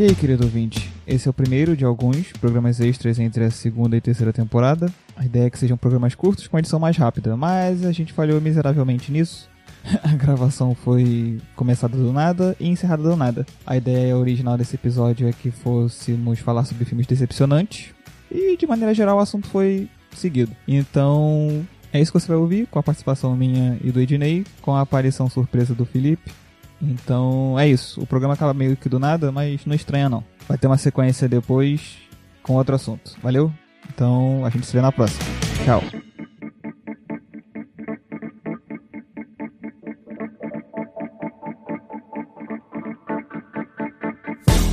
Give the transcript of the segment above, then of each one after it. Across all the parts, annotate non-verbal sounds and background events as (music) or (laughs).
E aí, querido ouvinte? Esse é o primeiro de alguns programas extras entre a segunda e terceira temporada. A ideia é que sejam programas curtos com edição mais rápida, mas a gente falhou miseravelmente nisso. (laughs) A gravação foi começada do nada e encerrada do nada. A ideia original desse episódio é que fôssemos falar sobre filmes decepcionantes e, de maneira geral, o assunto foi seguido. Então, é isso que você vai ouvir, com a participação minha e do Ednei, com a aparição surpresa do Felipe. Então, é isso. O programa acaba meio que do nada, mas não estranha não. Vai ter uma sequência depois com outro assunto. Valeu? Então, a gente se vê na próxima. Tchau.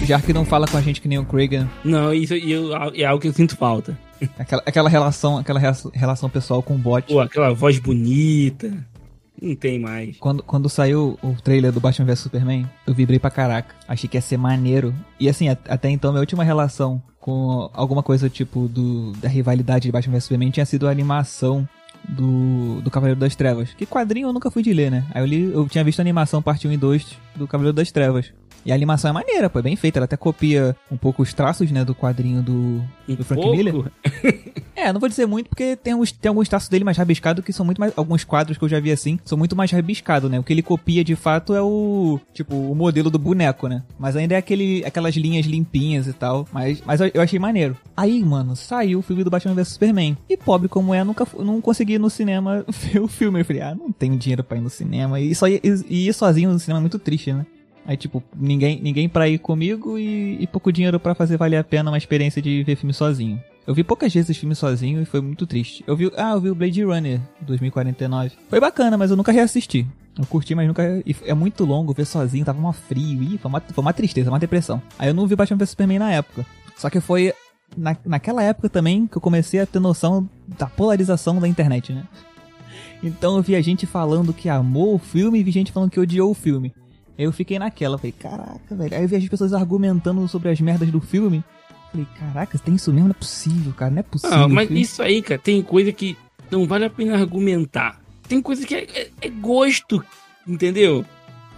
Já que não fala com a gente que nem o Kragan. Não, isso eu- é algo que eu sinto falta. Aquela, aquela relação, aquela relação pessoal com o bot. Pô, aquela voz bonita. Não tem mais. Quando, quando saiu o trailer do Batman vs Superman, eu vibrei pra caraca. Achei que ia ser maneiro. E assim, até então, minha última relação com alguma coisa tipo do, da rivalidade de Batman vs Superman tinha sido a animação do, do Cavaleiro das Trevas. Que quadrinho eu nunca fui de ler, né? Aí eu li, eu tinha visto a animação parte 1 e 2 do Cavaleiro das Trevas. E a animação é maneira, pô, é bem feita. Ela até copia um pouco os traços, né, do quadrinho do, Um do Frank pouco? Miller. (laughs) É, não vou dizer muito porque tem, uns, tem alguns traços dele mais rabiscados que são muito mais. Alguns quadros que eu já vi assim são muito mais rabiscados, né? O que ele copia de fato é o. Tipo, o modelo do boneco, né? Mas ainda é aquele, aquelas linhas limpinhas e tal. Mas, mas eu, achei maneiro. Aí, mano, saiu o filme do Batman vs Superman. E pobre como é, nunca não consegui ir no cinema (laughs) ver o filme. Eu falei, ah, não tenho dinheiro pra ir no cinema. E, só ir, e ir sozinho no cinema é muito triste, né? Aí, tipo, ninguém, ninguém pra ir comigo e, e pouco dinheiro pra fazer valer a pena uma experiência de ver filme sozinho. Eu vi poucas vezes filme sozinho e foi muito triste. Eu vi, ah, eu vi o Blade Runner 2049. Foi bacana, mas eu nunca reassisti. Eu curti, mas nunca. É muito longo ver sozinho, tava uma frio. Ih, foi uma, foi uma tristeza, uma depressão. Aí eu não vi Batman vs Superman na época. Só que foi na, naquela época também que eu comecei a ter noção da polarização da internet, né? Então eu vi a gente falando que amou o filme e vi gente falando que odiou o filme. Aí eu fiquei naquela, falei, caraca, velho. Aí eu vi as pessoas argumentando sobre as merdas do filme. Falei, caraca, tem isso mesmo? Não é possível, cara, não é possível. Ah, mas filho. isso aí, cara, tem coisa que não vale a pena argumentar. Tem coisa que é, é- é gosto, entendeu?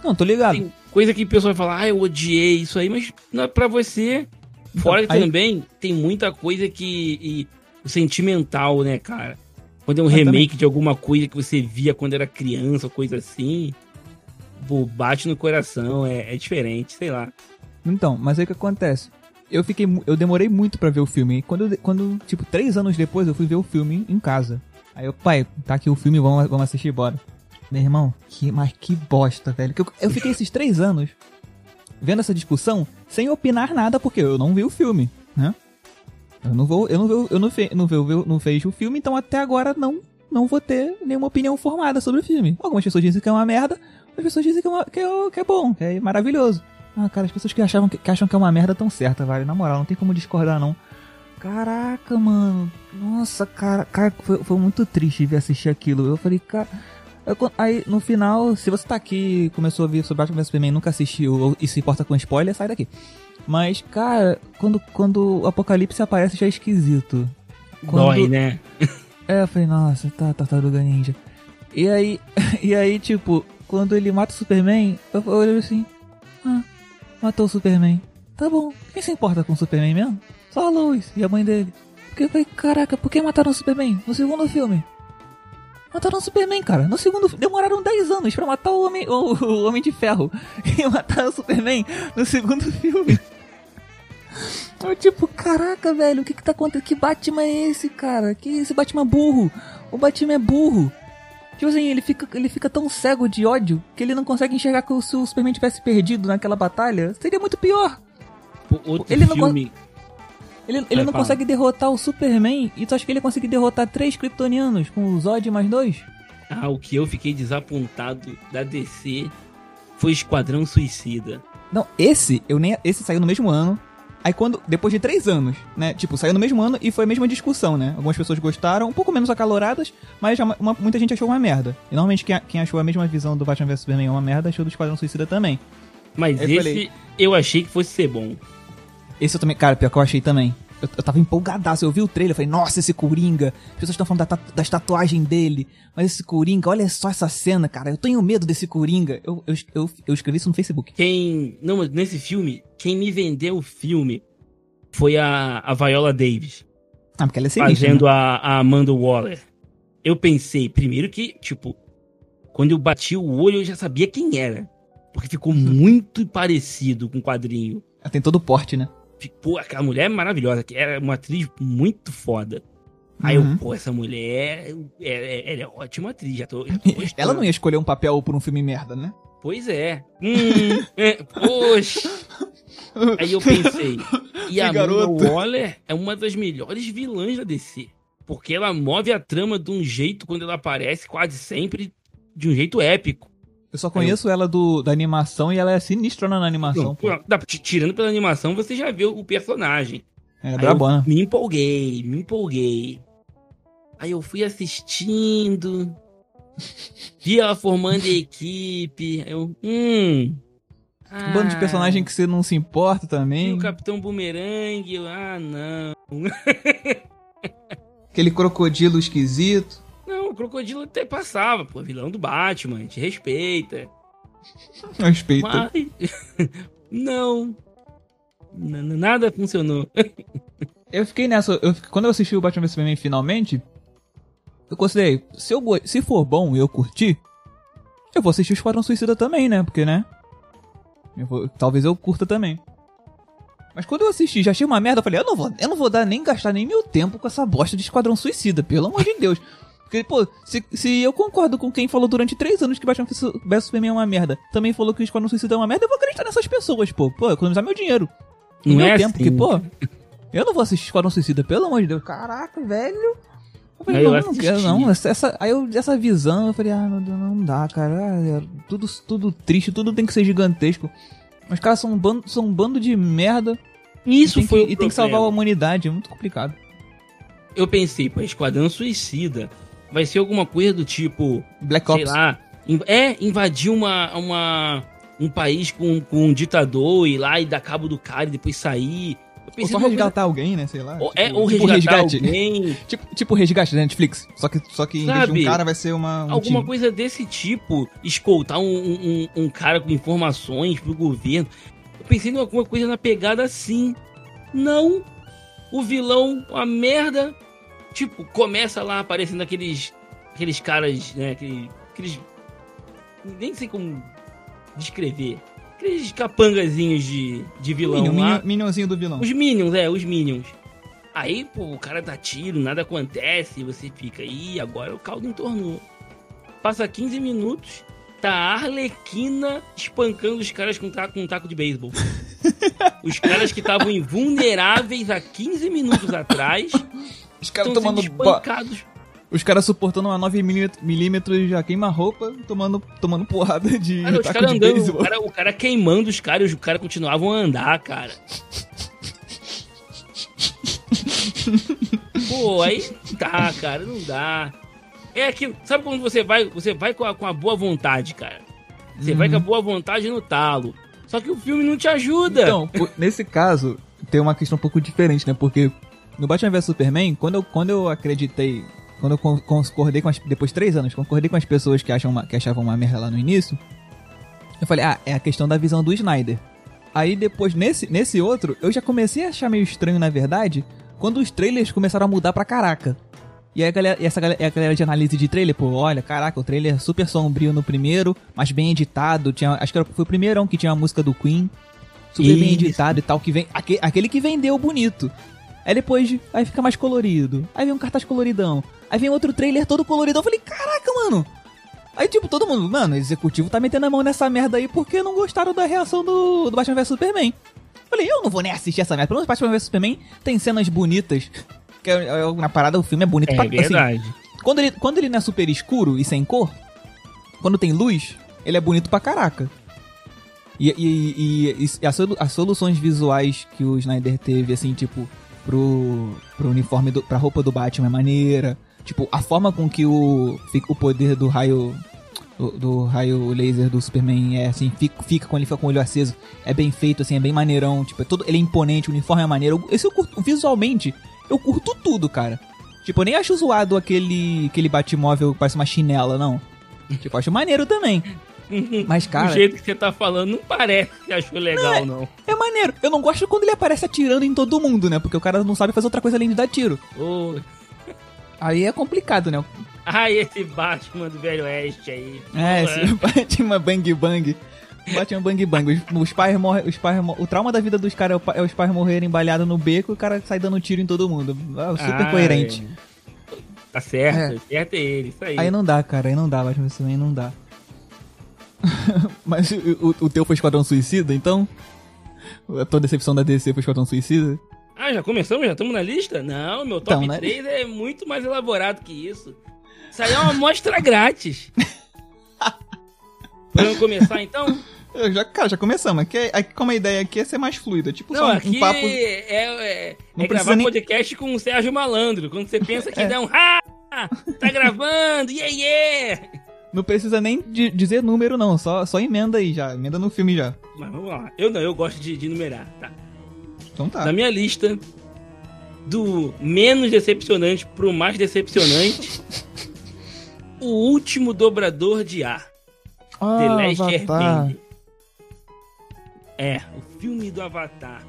Não, tô ligado. Tem coisa que o pessoal vai falar, ah, eu odiei isso aí, mas não é pra você. Fora que aí- também tem muita coisa que. E, o sentimental, né, cara? Quando é um Ah, remake de alguma coisa que você via quando era criança, ou coisa assim. Pô, bate no coração, é, é diferente, sei lá. Então, mas aí o que acontece? Eu fiquei, eu demorei muito pra ver o filme. Quando, quando, tipo, três anos depois eu fui ver o filme em casa. Aí eu, pai, tá aqui o filme, vamos, vamos assistir, bora. Meu irmão, que, mas que bosta, velho. Eu, eu fiquei esses três anos vendo essa discussão sem opinar nada, porque eu não vi o filme, né? Eu não vou, eu não vou, eu não, fe, não, ve, não vejo o filme, então até agora não, não vou ter nenhuma opinião formada sobre o filme. Algumas pessoas dizem que é uma merda, outras pessoas dizem que é, uma- que é, que é bom, que é maravilhoso. Ah, cara, as pessoas que, achavam que, que acham que é uma merda tão certa, vale. Na moral, não tem como discordar, não. Caraca, mano. Nossa, cara, cara foi, foi muito triste ver assistir aquilo. Eu falei, cara. eu aí, no final, se você tá aqui e começou a ver sobre Batman vs Superman e nunca assistiu ou- e se importa com spoiler, sai daqui. Mas, cara, quando, quando o Apocalipse aparece já é esquisito. Quando- Dói, né? é, eu falei, nossa, tá, tartaruga ninja. E aí, (laughs) e aí, tipo, quando ele mata o Superman, eu olhei assim, ah, matou o Superman. Tá bom, quem se importa com o Superman mesmo? Só a Lois e a mãe dele. Porque eu falei, caraca, por que mataram o Superman no segundo filme? Mataram o Superman, cara. No segundo demoraram 10 anos pra matar o Homem, o, o Homem de Ferro. (laughs) E mataram o Superman no segundo (laughs) filme. Eu tipo, caraca, velho, o que que tá acontecendo? Que Batman é esse, cara? Que esse Batman burro? O Batman é burro. Tipo assim, ele fica, ele fica tão cego de ódio que ele não consegue enxergar que se o Superman tivesse perdido naquela batalha, seria muito pior. Outro Ele não filme. Ele, ele Vai, não fala. consegue derrotar o Superman e tu acha que ele consegue derrotar três Kryptonianos com o Zod mais dois? Ah, o que eu fiquei desapontado da DC foi Esquadrão Suicida. Não, esse, eu nem. Esse saiu no mesmo ano. Aí quando. Depois de três anos, né? Tipo, saiu no mesmo ano e foi a mesma discussão, né? Algumas pessoas gostaram, um pouco menos acaloradas, mas uma- muita gente achou uma merda. E normalmente quem, quem achou a mesma visão do Batman vs Superman uma merda, achou do Esquadrão Suicida também. Mas Eu esse falei- eu achei que fosse ser bom. Esse eu também. Cara, pior que eu achei também. Eu, eu tava empolgadaço. Eu vi o trailer, eu falei, nossa, esse Coringa. As pessoas estão falando da, das tatuagens dele. Mas esse Coringa, olha só essa cena, cara. Eu tenho medo desse Coringa. Eu, eu, eu, eu escrevi isso no Facebook. Quem. Não, mas nesse filme, quem me vendeu o filme foi a, a Viola Davis. Ah, porque ela é sinistra, Fazendo né? a, a Amanda Waller. Eu pensei, primeiro que, tipo, quando eu bati o olho, eu já sabia quem era. Porque ficou muito parecido com o quadrinho. Ela tem todo o porte, né? Pô, aquela mulher é maravilhosa, que era uma atriz muito foda. Aí Uhum. eu, pô, essa mulher, é, ela é ótima atriz, já tô, já tô. (laughs) Ela não ia escolher um papel por um filme merda, né? Pois é. Hum, é, poxa. Aí eu pensei, e (laughs) Que a garota. Waller é uma das melhores vilãs da DC. Porque ela move a trama de um jeito, quando ela aparece, quase sempre, de um jeito épico. Eu só conheço ela do, da animação e ela é sinistrona na animação. Não, dá- tirando pela animação, você já viu o personagem. É brabona. eu me empolguei, me empolguei. Aí eu fui assistindo. Vi ela formando a equipe. aí Eu, hum. Um bando de personagem que você não se importa E também. o Capitão Boomerang, eu, ah, não. (laughs) Aquele crocodilo esquisito. Não, o Crocodilo até passava, pô, vilão do Batman, a gente respeita. Respeito. Mas. (laughs) não. N- Nada funcionou. (laughs) Eu fiquei nessa. Eu, quando eu assisti o Batman vs Superman finalmente, eu considerei, se, eu, se for bom e eu curtir, eu vou assistir o Esquadrão Suicida também, né? Porque, né? eu vou- talvez eu curta também. Mas quando eu assisti, já achei uma merda, eu falei, eu não vou, eu não vou dar nem gastar nem meu tempo com essa bosta de Esquadrão Suicida, pelo amor de Deus. Porque, pô, se, se eu concordo com quem falou durante três anos que Batman vs Superman é uma merda, também falou que o Esquadrão Suicida é uma merda, eu vou acreditar nessas pessoas, pô. Pô, economizar meu dinheiro. Não meu é tempo, assim. porque, pô, eu não vou assistir Esquadrão Suicida, pelo amor de Deus. Caraca, velho. Eu falei, eu não, não quero assisti. não. Essa, aí eu, essa visão, eu falei, ah, meu Deus, não dá, cara. É tudo, tudo triste, tudo tem que ser gigantesco. Os caras são um bando, são um bando de merda. Isso e tem foi que, o E tem que salvar a humanidade, é muito complicado. Eu pensei, pô, Esquadrão Suicida vai ser alguma coisa do tipo, Black sei Ops. lá, in- é invadir uma, uma, um país com, com um ditador e ir lá e dar cabo do cara e depois sair. Ou só numa coisa- resgatar alguém, né? Sei lá. ou, tipo, é, ou tipo resgatar resgate. alguém, (laughs) Tipo, tipo resgate da Netflix. Só que, só que em vez de Sabe? um cara vai ser uma. Um alguma time. coisa desse tipo, escoltar um, um, um- um cara com informações pro governo. Eu pensei em alguma coisa na pegada assim. Não. O vilão, uma merda. Tipo, começa lá aparecendo aqueles. Aqueles caras, né? Aqueles. aqueles nem sei como descrever. Aqueles capangazinhos de, de vilão Minion, lá. Minion- Minionzinho do vilão. Os Minions, é, os Minions. Aí, pô, o cara dá tiro, nada acontece, você fica, ih, agora o caldo entornou. Passa 15 minutos, tá a Arlequina espancando os caras com, com um taco de beisebol. (laughs) os caras que estavam invulneráveis há 15 minutos atrás Os caras tomando. espancados. Os caras suportando uma 9mm já queima-roupa, tomando, tomando porrada de Cara, os caras andando, o cara, o cara queimando os caras, os caras continuavam a andar, cara. Pô, aí não dá, cara, não dá. É aquilo, sabe quando você vai, você vai com a, com a boa vontade, cara. Você vai com a boa vontade no talo. Só que o filme não te ajuda. Então, nesse caso, tem uma questão um pouco diferente, né? Porque no Batman vs Superman, quando eu, quando eu acreditei, quando eu con- concordei com as, depois de três anos, concordei com as pessoas que, acham uma- que achavam uma merda lá no início, eu falei, ah, é a questão da visão do Snyder. Aí depois, nesse, nesse outro, eu já comecei a achar meio estranho, na verdade, quando os trailers começaram a mudar pra caraca. E aí a galera, essa galera, a galera de análise de trailer, pô, olha, caraca, o trailer é super sombrio no primeiro, mas bem editado. Tinha, acho que foi o primeirão que tinha a música do Queen. Super bem Isso. editado e tal, que vem. aque- aquele que vendeu bonito. Aí depois, aí fica mais colorido. Aí vem um cartaz coloridão. Aí vem outro trailer todo coloridão. Eu falei, caraca, mano. Aí, tipo, todo mundo, mano, o executivo tá metendo a mão nessa merda aí porque não gostaram da reação do, do Batman vs Superman. Falei, eu não vou nem assistir essa merda. Pelo menos Batman vs Superman tem cenas bonitas. Que é, é, na parada o filme é bonito é pra assim, verdade. quando ele, quando ele não é super escuro e sem cor, quando tem luz, ele é bonito pra caraca. E, e, e- e as soluções visuais que o Snyder teve, assim, tipo, pro, pro uniforme, do, pra roupa do Batman é maneira. Tipo, a forma com que o, o poder do raio. do, do raio laser do Superman é assim, fica, fica com ele fica com o olho aceso. É bem feito, assim, é bem maneirão. Tipo, é todo, ele é imponente, o uniforme é maneiro. Esse eu curto, visualmente, eu curto tudo, cara. Tipo, eu nem acho zoado aquele, aquele Batmóvel que parece uma chinela, não. Tipo, acho maneiro também. (laughs) Mas, cara. Do jeito que você tá falando, não parece que achou legal, não. É maneiro. Eu não gosto quando ele aparece atirando em todo mundo, né? Porque o cara não sabe fazer outra coisa além de dar tiro. Ô, Aí é complicado, né? Ai, esse Batman do Velho Oeste aí. É, Porra. esse (laughs) Batman Bang Bang. Batman Bang Bang. Os, os pais morrem. Os pais o trauma da vida dos caras é, o é os pais morrerem balhados no beco e o cara sai dando tiro em todo mundo. Ah, super Ai. coerente. Tá certo, certo é ele, isso aí. Aí não dá, cara. Aí não dá, Batman também não dá. (laughs) Mas o, o, teu foi Esquadrão Suicida, então? A tua decepção da DC foi Esquadrão Suicida? Ah, já começamos? Já estamos na lista? Não, meu top na 3 é muito mais elaborado que isso. Isso aí é uma amostra (laughs) grátis. (laughs) Podemos começar então? Eu já, cara, já começamos. Aqui, é- aqui, como a ideia aqui é ser mais fluida. Tipo, Não, só um, aqui um papo. é, é, Não é gravar nem- podcast com o Sérgio Malandro. Quando você pensa que É. dá um ah, tá gravando, yeah, yeah. Não precisa nem de- dizer número, não. Só, só emenda aí já. Emenda no filme já. Mas vamos lá. Eu não, eu gosto de, de numerar, tá? Então tá. Na minha lista, do menos decepcionante pro mais decepcionante, (laughs) o último dobrador de ar. Ah, The Last Avatar. Airbender. É, o filme do Avatar.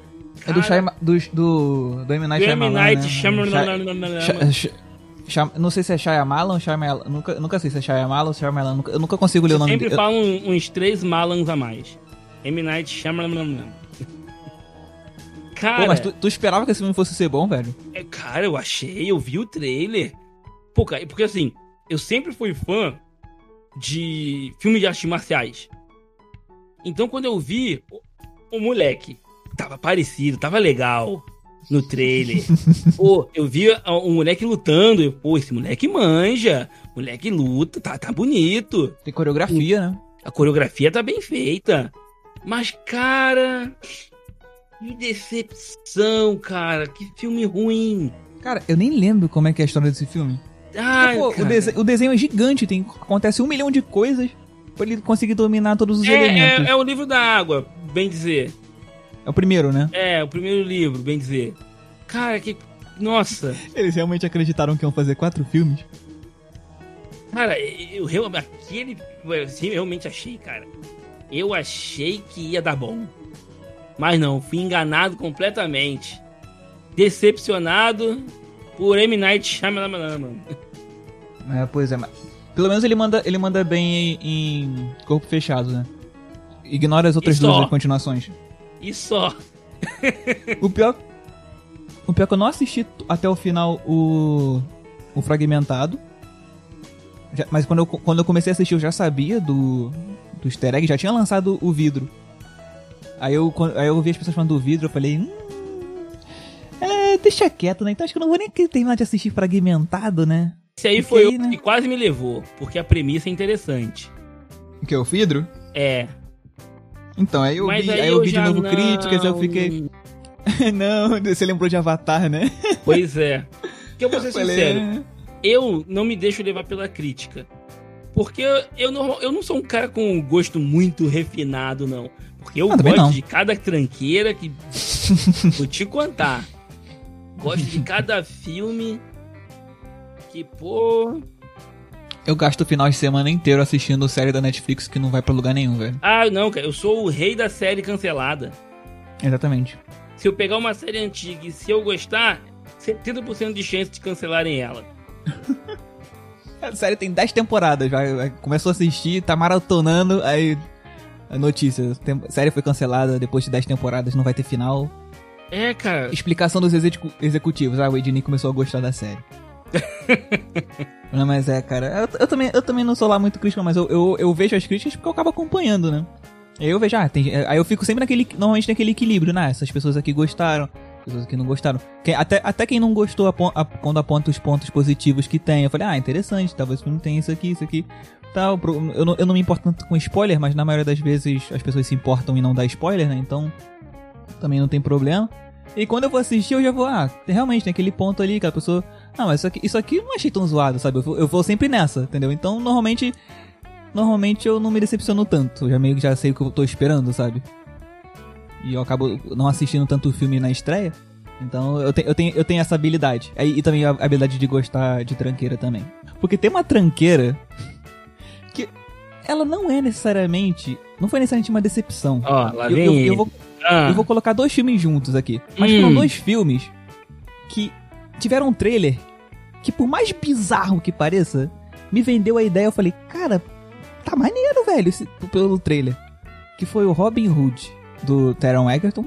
É do, Cara, Shyam- do, do, do M. Night do M. Shyamalan, Night né? Shyamalan. Não sei se é Shyamalan ou Shyamalan. Nunca, nunca sei se é Shyamalan ou Shyamalan. Nunca, eu nunca consigo ler o nome Sempre dele. falam uns três Malans a mais. M. Night Shyamalan. (laughs) Cara, Pô, mas tu, tu esperava que esse filme fosse ser bom, velho? é, cara, eu achei, eu vi o trailer. Pô, cara, porque assim, eu sempre fui fã de filme de artes marciais. Então quando eu vi o, o moleque, tava parecido, tava legal no trailer. pô, eu vi um moleque lutando, eu, pô, esse moleque manja, moleque luta, tá, tá bonito. Tem coreografia, né? A coreografia tá bem feita. Mas, cara. Que decepção, cara. Que filme ruim. Cara, eu nem lembro como é que é a história desse filme. Ai, Pô, o, dese- o desenho é gigante, tem, acontece um milhão de coisas pra ele conseguir dominar todos os é, elementos. é, é o livro da água, bem dizer. É o primeiro, né? É, o primeiro livro, bem dizer. Cara, que. Nossa. Eles realmente acreditaram que iam fazer quatro filmes? Cara, eu realmente. Aquele. Assim, eu realmente achei, cara. Eu achei que ia dar bom. Mas não, fui enganado completamente. Decepcionado por M. Night Shyamalan. É, pois é, mas... Pelo menos ele manda, ele manda bem em, em corpo fechado, né? Ignora as outras duas continuações. E só. O pior. O pior é que eu não assisti até o final o. O fragmentado. Já- mas quando eu, quando eu comecei a assistir, eu já sabia do. Do easter egg, já tinha lançado o vidro. Aí eu, aí eu vi as pessoas falando do vidro, eu falei. Hum, é, deixa quieto, né? Então acho que eu não vou nem terminar de assistir fragmentado, né? Esse aí Porque foi o né? que quase me levou, porque a premissa é interessante. O que? O vidro? É. Então, aí eu mas vi, aí, aí eu vi de novo não... críticas, eu fiquei. (laughs) não, você lembrou de Avatar, né? Pois é. Que eu vou ser Falei, sincero, "É." eu não me deixo levar pela crítica. Porque eu não, eu não sou um cara com um gosto muito refinado, não. Porque eu Ah, gosto de cada tranqueira que. (laughs) Vou te contar. Gosto de cada filme que, pô. Eu gasto o final de semana inteiro assistindo série da Netflix que não vai pra lugar nenhum, velho. Ah, não, cara, eu sou o rei da série cancelada. Exatamente. Se eu pegar uma série antiga e se eu gostar, 70% de chance de cancelarem ela. (laughs) A série tem 10 temporadas, vai- começou a assistir, tá maratonando, aí. A notícia, tem- série foi cancelada depois de 10 temporadas, não vai ter final. É, cara. Explicação dos execu- executivos, ah, o Edney começou a gostar da série. (laughs) não, mas é, cara, eu, eu também, eu também não sou lá muito crítico, mas eu, eu, eu vejo as críticas porque eu acabo acompanhando, né? Aí eu vejo, ah, tem, aí eu fico sempre naquele, normalmente naquele equilíbrio, né? Essas pessoas aqui gostaram, pessoas aqui não gostaram. Até, até quem não gostou a- quando aponta os pontos positivos que tem, eu falei, ah, interessante, talvez o filme tenha isso aqui, isso aqui. Tal, eu, não, eu não me importo tanto com spoiler, mas na maioria das vezes as pessoas se importam e não dá spoiler, né? Então, também não tem problema. E quando eu vou assistir, eu já vou, ah, realmente tem aquele ponto ali que a pessoa. Ah, mas isso aqui, isso aqui eu não achei tão zoado, sabe? Eu vou, eu vou sempre nessa, entendeu? Então, normalmente. normalmente eu não me decepciono tanto. Eu já meio que já sei o que eu tô esperando, sabe? E eu acabo não assistindo tanto o filme na estreia. Então eu, te, eu, tenho, eu tenho essa habilidade. E, e também a habilidade de gostar de tranqueira também. Porque tem uma tranqueira (laughs) que ela não é necessariamente. Não foi necessariamente uma decepção. Ó, lá eu, vem eu, eu vou, Ah, eu vou colocar dois filmes juntos aqui. Mas Hum. foram dois filmes que tiveram um trailer que, por mais bizarro que pareça, me vendeu a ideia. Eu falei, cara, tá maneiro, velho, esse, pelo trailer. Que foi o Robin Hood, do Taron Egerton.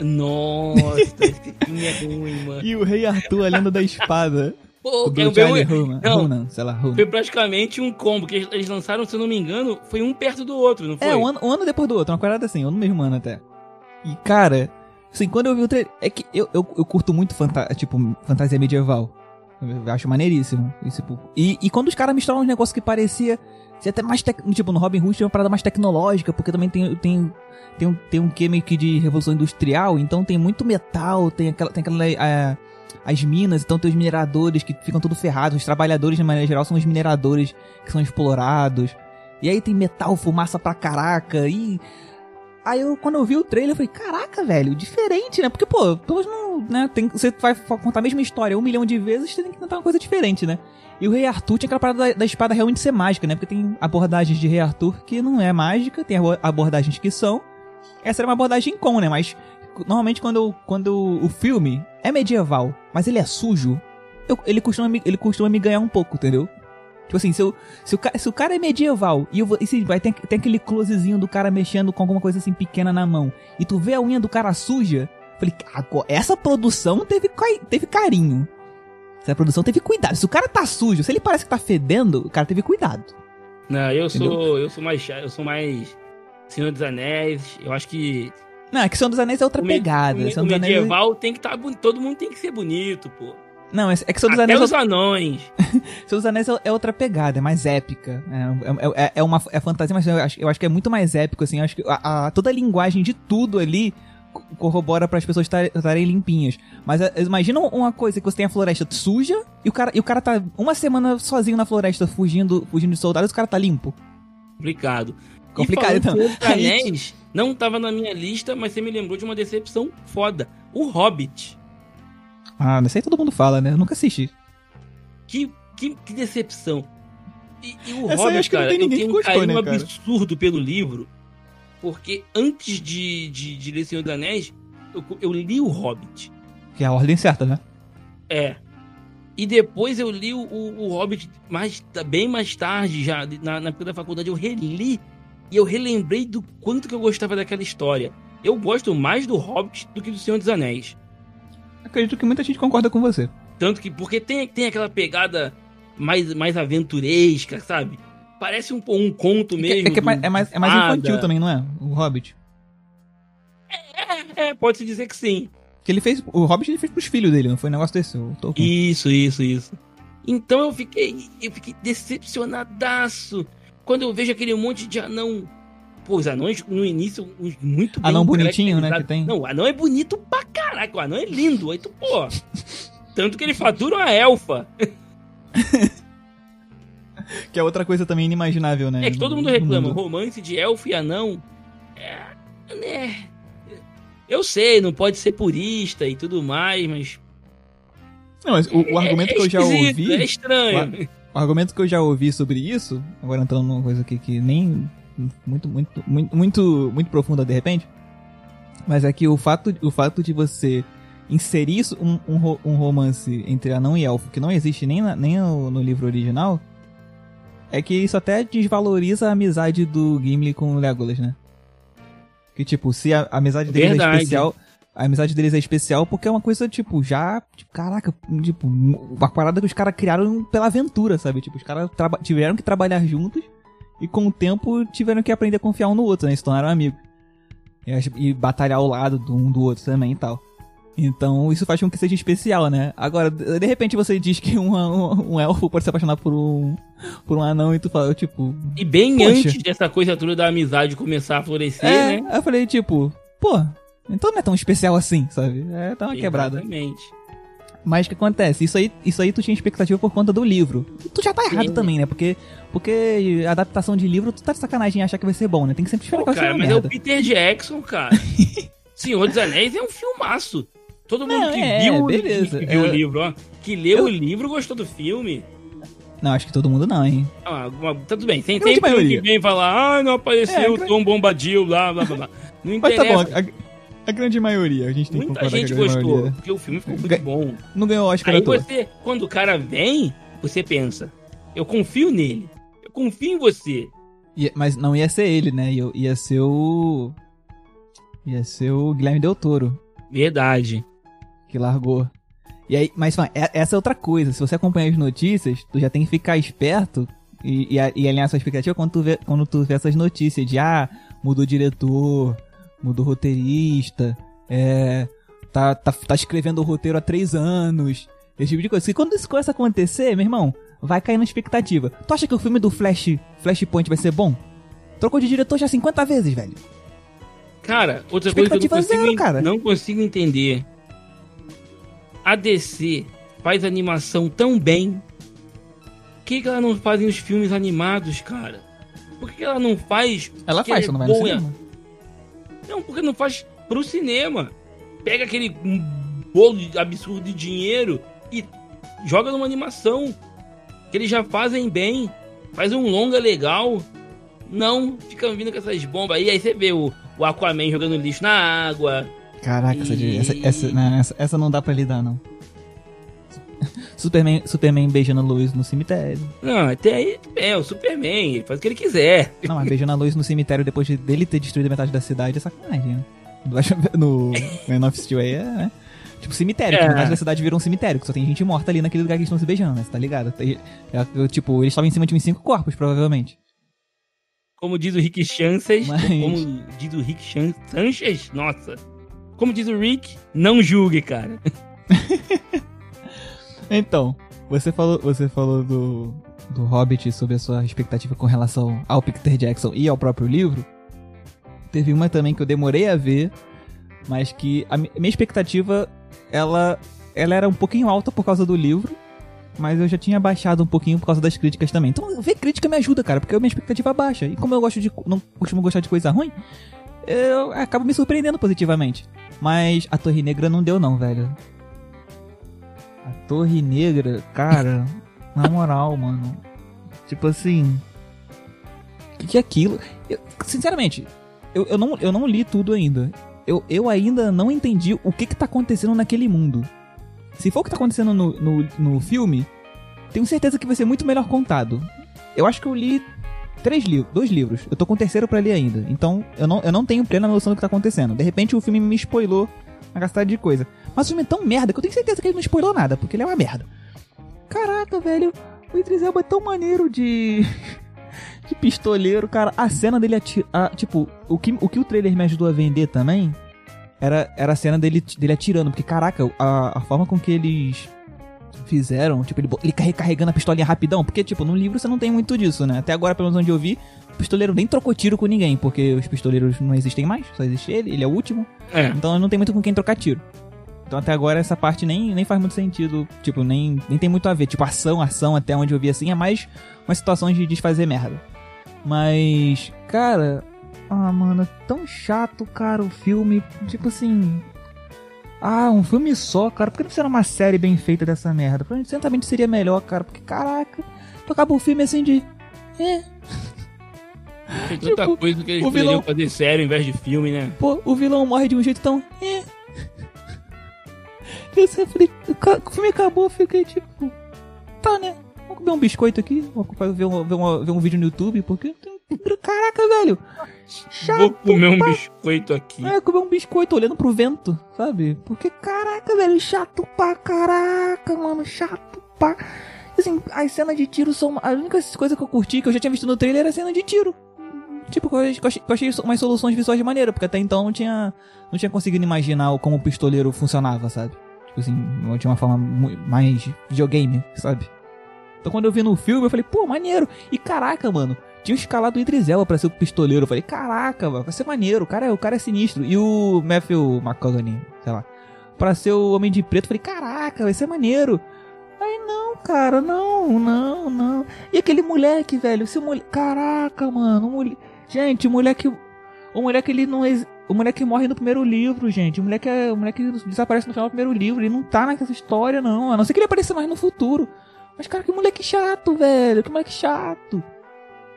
Nossa, (laughs) esse filme é ruim, mano. E o Rei Arthur, a Lenda da Espada. Pô, do eu Charlie vi um- Hunnam. Não, sei lá, Hunnam. foi praticamente um combo, que eles- lançaram, se eu não me engano, foi um perto do outro, não foi? É, um ano, um ano depois do outro, uma parada assim, um no mesmo ano até. E, cara, assim, quando eu vi o trailer. É que eu, eu, eu curto muito fanta tipo, fantasia medieval. Eu acho maneiríssimo. E, tipo, e, e quando os caras misturaram uns negócios que parecia. até mais. Tipo, no Robin Hood tem uma parada mais tecnológica, porque também tem. tem tem um, tem um quê meio que de revolução industrial, então tem muito metal, tem aquela, tem aquela é, as minas, então tem os mineradores que ficam tudo ferrados, os trabalhadores de maneira geral são os mineradores que são explorados. E aí tem metal, fumaça pra caraca, e. Aí eu, quando eu vi o trailer, eu falei, caraca, velho, diferente, né? Porque, pô, todos não. Né, tem, você vai contar a mesma história um milhão de vezes, você tem que tentar uma coisa diferente, né? E o Rei Arthur tinha aquela parada da, da espada realmente ser mágica, né? Porque tem abordagens de Rei Arthur que não é mágica, tem abo- abordagens que são. Essa era uma abordagem com, né? Mas normalmente quando, quando o filme é medieval, mas ele é sujo, eu- ele, costuma ele costuma me ganhar um pouco, entendeu? Tipo assim, se, eu- se, o, se o cara é medieval e, eu vou- e se vai ter, tem aquele closezinho do cara mexendo com alguma coisa assim pequena na mão e tu vê a unha do cara suja, falei, agora, essa produção teve, teve carinho. Essa produção teve cuidado. Se o cara tá sujo, se ele parece que tá fedendo, o cara teve cuidado. Não, eu Entendeu? sou, eu sou mais eu sou mais Senhor dos Anéis. Eu acho que Não, é que Senhor dos Anéis é outra o, pegada. o, me- Senhor o dos Anéis- medieval tem que estar bonito, todo mundo tem que ser bonito, pô. Não, é, é que Senhor dos Até Anéis é os anões. (laughs) Senhor dos Anéis é- é outra pegada, é mais épica. É, é, é- é uma é fantasia, mas eu acho, eu acho que é muito mais épico, assim. Eu acho que a, a- toda a linguagem de tudo ali co- corrobora para as pessoas tar- estarem limpinhas. Mas é, imagina uma coisa que você tem a floresta suja e o cara, e o cara tá uma semana sozinho na floresta fugindo, fugindo de soldados e o cara tá limpo. Complicado. Complicado, então. (laughs) Anéis, não tava na minha lista, mas você me lembrou de uma decepção foda. O Hobbit. Ah, não sei todo mundo fala, né? Eu nunca assisti. Que, que, que decepção. E, e o Essa aí Hobbit, acho que não cara, eu tenho que um gostou, carinho né, cara? absurdo pelo livro, porque antes de, de, de ler Senhor dos Anéis, eu, eu li o Hobbit. Que é a ordem certa, né? É. E depois eu li o, o, o Hobbit mais, bem mais tarde, já na, na época da faculdade, eu reli e eu relembrei do quanto que eu gostava daquela história. Eu gosto mais do Hobbit do que do Senhor dos Anéis. Acredito que muita gente concorda com você. Tanto que, porque tem, tem aquela pegada mais, mais aventuresca, sabe? Parece um, um conto É que- mesmo. é, que é mais, do- é mais, é mais infantil também, não é? O Hobbit. É, pode-se dizer que sim. Que ele fez. O Hobbit ele fez pros filhos dele, não foi um negócio desse? O Tolkien. Isso, isso, isso. Então eu fiquei, eu fiquei decepcionadaço quando eu vejo aquele monte de anão. Pô, os anões no início muito bem Anão bonitinho, né, que tem. Não, o anão é bonito pra caraca, o anão é lindo. Aí tu, pô. (laughs) Tanto que ele fatura uma elfa. (laughs) Que é outra coisa também inimaginável, né? É que todo mundo reclama, mundo. romance de elfo e anão. É, né? Eu sei, não pode ser purista e tudo mais, mas. Não, mas o, o argumento é, que eu já ouvi. É estranho. O argumento que eu já ouvi sobre isso, agora entrando numa coisa aqui que nem muito, muito, muito, muito, muito profunda de repente, mas é que o fato, o fato de você inserir isso, um, um, um romance entre anão e elfo que não existe nem, na- nem no, no livro original, é que isso até desvaloriza a amizade do Gimli com o Legolas, né? Que tipo, se a, a amizade deles é Verdade. especial, a amizade deles é especial porque é uma coisa, tipo, já. Tipo, caraca, tipo, uma parada que os caras criaram pela aventura, sabe? Tipo, os caras tiveram que trabalhar juntos e com o tempo tiveram que aprender a confiar um no outro, né? Se tornaram amigos. E, batalhar ao lado do um do outro também e tal. Então, isso faz com que seja especial, né? Agora, de repente você diz que um, um, um elfo pode se apaixonar por um, por um anão e tu fala, tipo. E bem Poxa. antes dessa coisa toda da amizade começar a florescer, É, né? aí eu falei, tipo, pô, então não é tão especial assim, sabe? É, tá uma quebrada. Exatamente. Mas o que acontece? Isso aí, isso aí tu tinha expectativa por conta do livro. Tu já tá errado Sim. também, né? Porque, porque adaptação de livro, tu tá de sacanagem em achar que vai ser bom, né? Tem que sempre esperar Pô, que vai ser cara, uma mas é o merda. Peter Jackson, cara. (laughs) Senhor dos Anéis é um filmaço. Todo mundo Não, que é, viu, beleza. que viu Eu- o livro, ó, que leu Eu- o livro gostou do filme. Não, acho que todo mundo não, hein? Ah, tá tudo bem. Tem maioria. que vem falar, ah, não apareceu É, o Tom Bombadil, blá, blá, blá, blá. Não Mas tá interessa. bom, a, grande maioria, a gente tem que Muita gente que a grande gostou, maioria. porque o filme ficou muito bom. Não ganhou Oscar Aí à toa. você, quando o cara vem, você pensa, eu confio nele. Eu confio em você. Ia- mas não ia ser ele, né? Ia, ia ser o... Ia ser o Guilherme Del Toro, Verdade. que largou. E aí, mas fã, é- essa é outra coisa. Se você acompanha as notícias, tu já tem que ficar esperto e, e, e alinhar sua expectativa quando tu, vê, quando tu vê essas notícias de ah, mudou o diretor, mudou o roteirista, é, tá, tá, tá escrevendo o roteiro há três anos, esse tipo de coisa. E quando isso começa a acontecer, meu irmão, vai cair na expectativa. Tu acha que o filme do Flash, Flashpoint vai ser bom? Trocou de diretor já 50 vezes, velho. Cara, outra coisa que eu não consigo, zero, cara. não consigo entender. A DC faz animação tão bem. Por que, que ela não faz os filmes animados, cara? Por que, que ela não faz. Ela faz, é só não vai no cinema. Não, porque não faz pro cinema. Pega aquele bolo absurdo de dinheiro e joga numa animação. Que eles já fazem bem. Faz um longa legal. Não, fica vindo com essas bombas aí. Aí você vê o, o Aquaman jogando lixo na água. Caraca, essa, E- essa, essa, não, essa, essa não dá pra lidar, não. Superman, Superman beijando a Lois no cemitério. Não, até aí é o Superman, ele faz o que ele quiser. Não, mas beijando a Lois no cemitério depois de, dele ter destruído metade da cidade é sacanagem, né? (laughs) No Man of Steel aí é, né? Tipo, cemitério, É. metade da cidade virou um cemitério, que só tem gente morta ali naquele lugar que eles estão se beijando, né? Você tá ligado? Tem- é, tipo, eles estavam em cima de uns cinco corpos, provavelmente. Como diz o Rick Chances, Mas- como diz o Rick Chan- Sanchez, nossa. Como diz o Rick, não julgue, cara. (laughs) Então, você falou, você falou do, do Hobbit sobre a sua expectativa com relação ao Peter Jackson e ao próprio livro. Teve uma também que eu demorei a ver, mas que a mi- minha expectativa ela, ela era um pouquinho alta por causa do livro, mas eu já tinha baixado um pouquinho por causa das críticas também. Então, ver crítica me ajuda, cara, porque a minha expectativa baixa. E como eu gosto de não costumo gostar de coisa ruim, eu acabo me surpreendendo positivamente. Mas a Torre Negra não deu não, velho. A Torre Negra, cara, na moral, mano. Tipo assim. O que, que é aquilo? Eu- sinceramente, eu, eu, não, eu não li tudo ainda. Eu, eu ainda não entendi o que, que tá acontecendo naquele mundo. Se for o que tá acontecendo no, no, no filme, tenho certeza que vai ser muito melhor contado. Eu acho que eu li três livros, dois livros. Eu tô com o terceiro pra ler ainda. Então, eu não, eu não tenho plena noção do que tá acontecendo. De repente, o filme me spoilou uma gastada de coisa. Mas o filme é tão merda que eu tenho certeza que ele não spoilou nada, porque ele é uma merda. Caraca, velho. O Idris Elba é tão maneiro de... (laughs) de pistoleiro, cara. A cena dele atira... a- tipo, o que, o que o trailer me ajudou a vender também era, era a cena dele, dele atirando. Porque, caraca, a, a forma com que eles fizeram, tipo, ele, ele carre- carregando a pistolinha rapidão. Porque, tipo, no livro você não tem muito disso, né? Até agora, pelo menos onde eu vi, o pistoleiro nem trocou tiro com ninguém. Porque os pistoleiros não existem mais, só existe ele, ele é o último. É. Então não tem muito com quem trocar tiro. Então até agora essa parte nem, nem faz muito sentido. Tipo, nem, nem tem muito a ver. Tipo, ação, ação, até onde eu vi assim, é mais uma situação de desfazer merda. Mas, cara. Ah, mano, é tão chato, cara, o filme. Tipo assim. Ah, um filme só, cara. Por que não fizeram uma série bem feita dessa merda? Pra mim, certamente seria melhor, cara. Porque, caraca, tu acaba o filme assim de. É, Tem tanta Tipo, coisa que eles poderiam vilão- fazer sério em vez de filme, né? Pô, o vilão morre de um jeito tão. É. Eu sempre. O filme acabou, eu fiquei tipo. Tá, né? Vamos comer um biscoito aqui. Vamos ver um, ver um, ver um vídeo no YouTube, porque. Caraca, velho! Chato! Vou comer um pra- biscoito aqui. É, comer um biscoito olhando pro vento, sabe? Porque, caraca, velho, chato pra caraca, mano, chato pra. Assim, as cenas de tiro são. A única coisa que eu curti, que eu já tinha visto no trailer, era a cena de tiro. Tipo, eu achei, eu achei umas soluções visuais de maneira, porque até então não tinha. Não tinha conseguido imaginar como o pistoleiro funcionava, sabe? Tipo assim, tinha uma forma mais videogame, sabe? Então quando eu vi no filme, eu falei, pô, maneiro. E caraca, mano, tinha escalado o Idris Elba pra ser o pistoleiro. Eu falei, caraca, mano, vai ser maneiro. O cara, é- o cara é sinistro. E o Matthew McConaughey, sei lá, pra ser o Homem de Preto. Eu falei, caraca, vai ser maneiro. Aí não, cara, não, não, não. E aquele moleque, velho, esse moleque. Caraca, mano, mole... gente, o moleque. O moleque ele não. O moleque morre no primeiro livro, gente. O moleque, é... o moleque desaparece no final do primeiro livro. Ele não tá nessa história, não. A não ser que ele apareça mais no futuro. Mas, cara, que moleque chato, velho. Que moleque chato.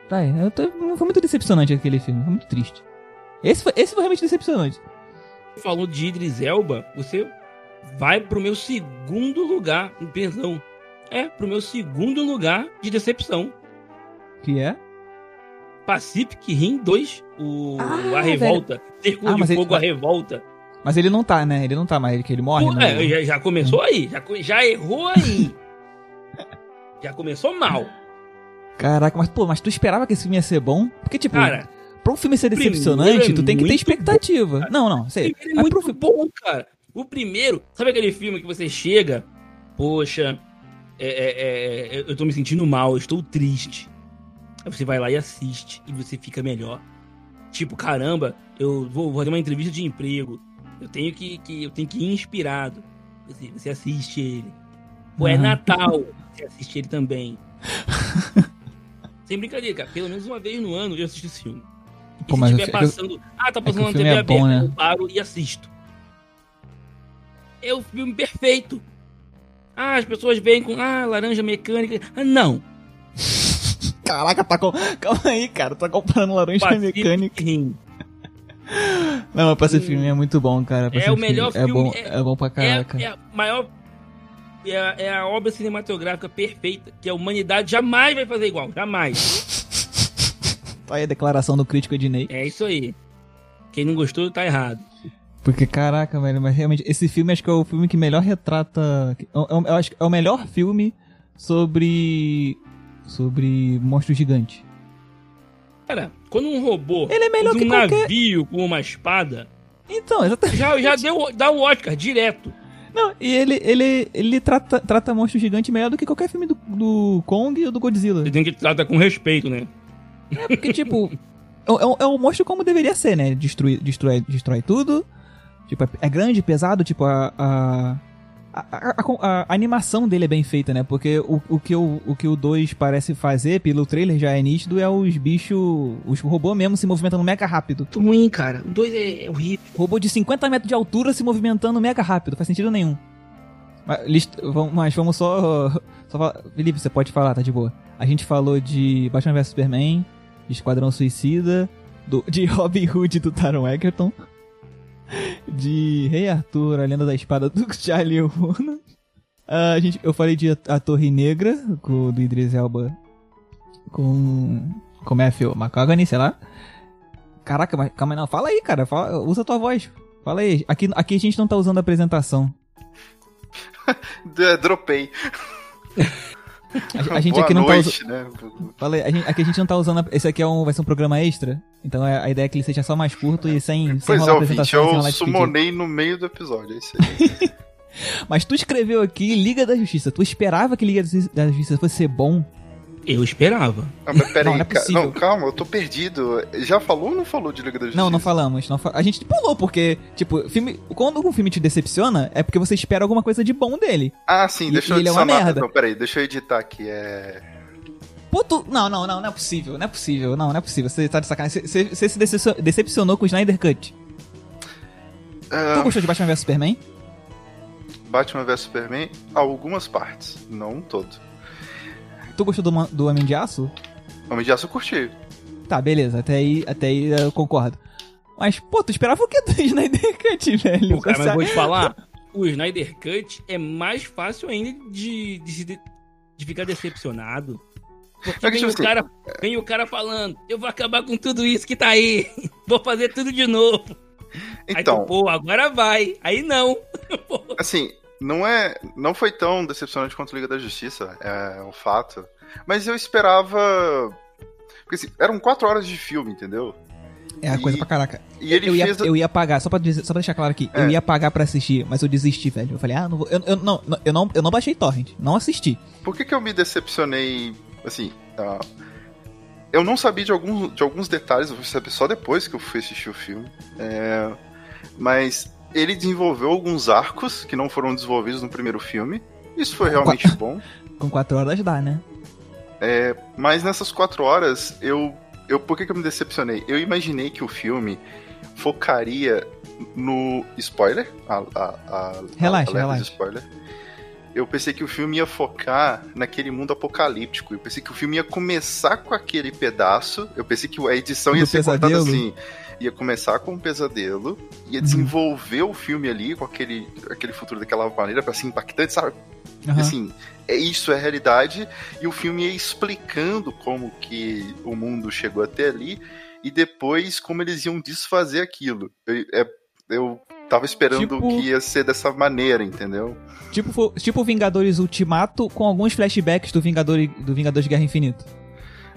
Tá, eu tô... foi muito decepcionante aquele filme. Foi muito triste. Esse foi, esse foi realmente decepcionante. Falou de Idris Elba, você vai pro meu segundo lugar, perdão. É, pro meu segundo lugar de decepção. Que é? Pacific Rim 2, o, ah, a revolta. Círculo ah, de Fogo, ele... a revolta. Mas ele não tá, né? Ele não tá mais, que ele morre. Pô, no... é, já, já, começou aí, já, já errou aí. (laughs) já começou mal. Caraca, mas pô, mas tu esperava que esse filme ia ser bom? Porque, tipo, Cara, pra um filme ser decepcionante, é tu tem que ter expectativa. Bom, não, não, sei. É muito pro... bom, cara. O primeiro, sabe aquele filme que você chega, poxa, é, é, é, eu tô me sentindo mal, eu estou triste. Aí você vai lá e assiste e você fica melhor. Tipo, caramba, eu vou, vou fazer uma entrevista de emprego. Eu tenho que, que eu tenho que ir inspirado. Você, você assiste ele. Pô, é Natal, você assiste ele também. Sem brincadeira, cara. Pelo menos uma vez no ano eu assisto esse filme. E Pô, se estiver passando. Ah, tá passando é na TV é aberta, né? eu paro e assisto é o filme perfeito. Ah, as pessoas vêm com ah, laranja mecânica. Ah, não. Caraca, tá com... calma aí, cara. Tá comparando laranja Pacific mecânica. Rim. Não, mas esse filme é muito bom, cara. É o melhor filme. É bom, é, é bom pra caraca. É, é a maior. É a, é a, obra cinematográfica perfeita que a humanidade jamais vai fazer igual. Jamais. (laughs) tá aí a declaração do crítico Ednei. É isso aí. Quem não gostou tá errado. Porque, caraca, velho, mas realmente, esse filme acho que é o filme que melhor retrata. Eu, eu, eu acho que é o melhor filme sobre. Sobre monstro gigante. Cara, quando um robô ele é melhor usa que um qualquer... navio com uma espada. Então, exatamente. Já, já deu, dá o Oscar direto. Não, e ele, ele, ele trata, trata monstro gigante melhor do que qualquer filme do, do Kong ou do Godzilla. Ele tem que tratar com respeito, né? É, porque, tipo, é, é, é um monstro como deveria ser, né? Destruir, destrói, destrói tudo, Tipo, é, é grande, pesado, tipo, a, a, a, a, animação dele é bem feita, né? Porque o, o, que o, o que o 2 parece fazer, pelo trailer já é nítido, é os bichos, os robôs mesmo se movimentando mega rápido. Muito ruim, cara. O 2 é horrível. Robô de 50 metros de altura se movimentando mega rápido, faz sentido nenhum. Mas, mas vamos só, (laughs) só falar. Felipe, você pode falar, tá de boa. A gente falou de Batman vs Superman, de Esquadrão Suicida, do, de (laughs) Robin Hood do Taron Egerton de Rei Arthur, a lenda da espada do (laughs) Charlie Hunnam. Uh, gente, eu falei de A Torre Negra, com, do Idris Elba, com, com Matthew McConaughey, sei lá. Caraca, mas calma aí, não. Fala aí, cara. Fala, usa a tua voz. Fala aí. Aqui, aqui a gente não tá usando a apresentação. (laughs) Dropei. A, a (laughs) gente Boa aqui não tá noite, tá usando. Né? Falei, a gente, aqui a gente não tá usando. Esse aqui é um, vai ser um programa extra. Então é, a ideia é que ele seja só mais curto e sem, sem pois é, apresentação. eu sumonei no meio do episódio, é isso aí. (laughs) Mas tu escreveu aqui Liga da Justiça. Tu esperava que Liga da Justiça fosse ser bom? Eu esperava. Ah, mas (laughs) peraí, não, não, é não, calma, eu tô perdido. Já falou ou não falou de Liga da Justiça? Não, não falamos. Não A gente pulou, porque, tipo, filme... quando um filme te decepciona, é porque você espera alguma coisa de bom dele. Ah, sim, deixa e, eu editar. Ele é uma merda. Não, peraí, deixa eu editar aqui. É. Puto. Não, não, não, não é possível. Não é possível. Não, não é possível. Você tá de sacanagem. Você, você se decepcionou com o Snyder Cut. Uh... Tu gostou de Batman vs Superman? Batman vs Superman, algumas partes, não todo. Tu gostou do, do Homem de Aço? Homem de Aço eu curti. Tá, beleza. Até aí, até aí eu concordo. Mas, pô, tu esperava o que do (laughs) Snyder Cut, velho? Pô, cara, mas vou te falar, o Snyder Cut é mais fácil ainda de, de, de ficar decepcionado. Porque vem, o assim, cara, vem o cara falando, eu vou acabar com tudo isso que tá aí, (laughs) vou fazer tudo de novo. Então, aí tu, pô, agora vai. Aí não. (laughs) assim, não é, não foi tão decepcionante quanto Liga da Justiça, é um fato. Mas eu esperava, porque assim, eram quatro horas de filme, entendeu? É a coisa pra caraca. E ele eu, fez... ia, eu ia pagar, só pra, dizer, só pra deixar claro aqui, é. eu ia pagar pra assistir, mas eu desisti, velho. Eu falei, ah, não vou. Eu, eu, não, eu, não, eu não baixei torrent, não assisti. Por que, que eu me decepcionei, assim, uh, eu não sabia de alguns, de alguns detalhes, eu fui saber só depois que eu fui assistir o filme. É, mas ele desenvolveu alguns arcos que não foram desenvolvidos no primeiro filme. Isso foi realmente bom. Com quatro horas dá, né? É, mas nessas quatro horas, eu, eu. Por que, que eu me decepcionei? Eu imaginei que o filme focaria no spoiler. A, a, a, Relaxa, a relaxa. spoiler. Eu pensei que o filme ia focar naquele mundo apocalíptico. Eu pensei que o filme ia começar com aquele pedaço. Eu pensei que a edição ia Do ser contada pesadelo? assim. Ia começar com um pesadelo, ia Uhum. desenvolver o filme ali com aquele, aquele futuro daquela maneira pra ser impactante, sabe? Aham. Assim, é isso, é a realidade, e o filme ia explicando como que o mundo chegou até ali, e depois como eles iam desfazer aquilo. Eu, é- eu tava esperando Tipo- que ia ser dessa maneira, entendeu? Tipo, tipo Vingadores Ultimato com alguns flashbacks do Vingador, do Vingadores Guerra Infinita.